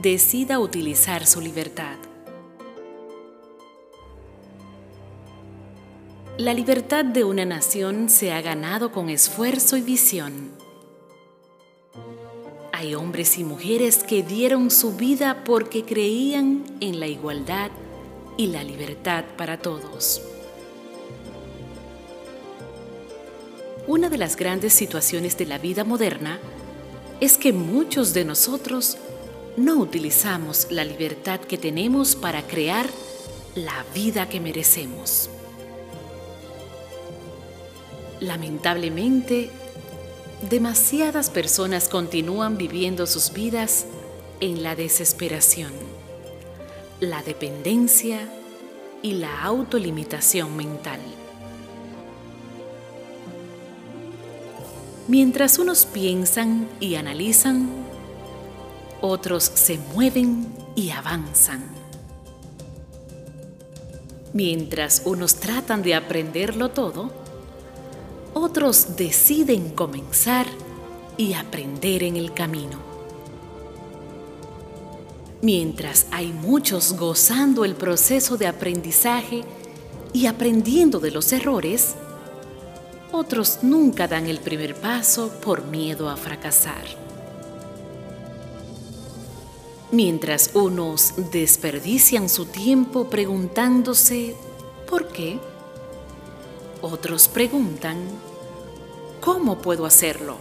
decida utilizar su libertad. La libertad de una nación se ha ganado con esfuerzo y visión. Hay hombres y mujeres que dieron su vida porque creían en la igualdad y la libertad para todos. Una de las grandes situaciones de la vida moderna es que muchos de nosotros no utilizamos la libertad que tenemos para crear la vida que merecemos. Lamentablemente, demasiadas personas continúan viviendo sus vidas en la desesperación, la dependencia y la autolimitación mental. Mientras unos piensan y analizan, otros se mueven y avanzan. Mientras unos tratan de aprenderlo todo, otros deciden comenzar y aprender en el camino. Mientras hay muchos gozando el proceso de aprendizaje y aprendiendo de los errores, otros nunca dan el primer paso por miedo a fracasar. Mientras unos desperdician su tiempo preguntándose ¿por qué? Otros preguntan ¿cómo puedo hacerlo?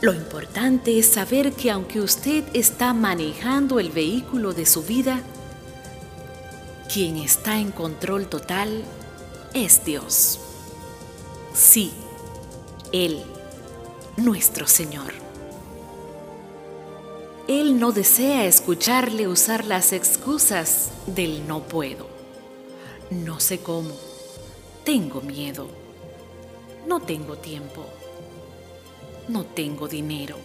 Lo importante es saber que aunque usted está manejando el vehículo de su vida, quien está en control total es Dios. Sí, Él, nuestro Señor. Él no desea escucharle usar las excusas del no puedo. No sé cómo. Tengo miedo. No tengo tiempo. No tengo dinero.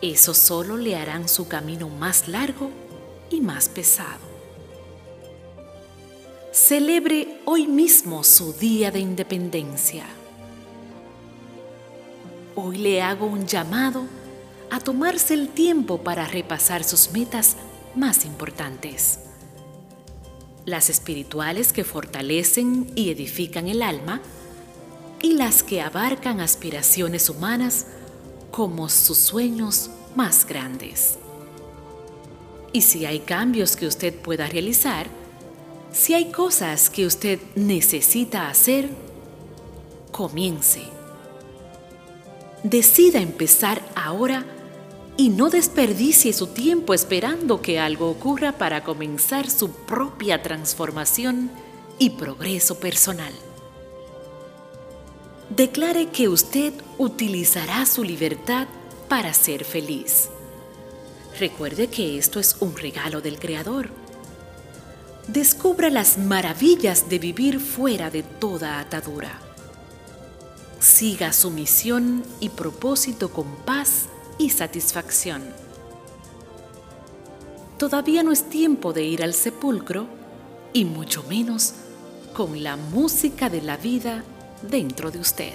Eso solo le harán su camino más largo y más pesado. Celebre hoy mismo su día de independencia. Hoy le hago un llamado a tomarse el tiempo para repasar sus metas más importantes. Las espirituales que fortalecen y edifican el alma y las que abarcan aspiraciones humanas como sus sueños más grandes. Y si hay cambios que usted pueda realizar, si hay cosas que usted necesita hacer, comience. Decida empezar ahora y no desperdicie su tiempo esperando que algo ocurra para comenzar su propia transformación y progreso personal. Declare que usted utilizará su libertad para ser feliz. Recuerde que esto es un regalo del Creador descubra las maravillas de vivir fuera de toda atadura. Siga su misión y propósito con paz y satisfacción. Todavía no es tiempo de ir al sepulcro y mucho menos con la música de la vida dentro de usted.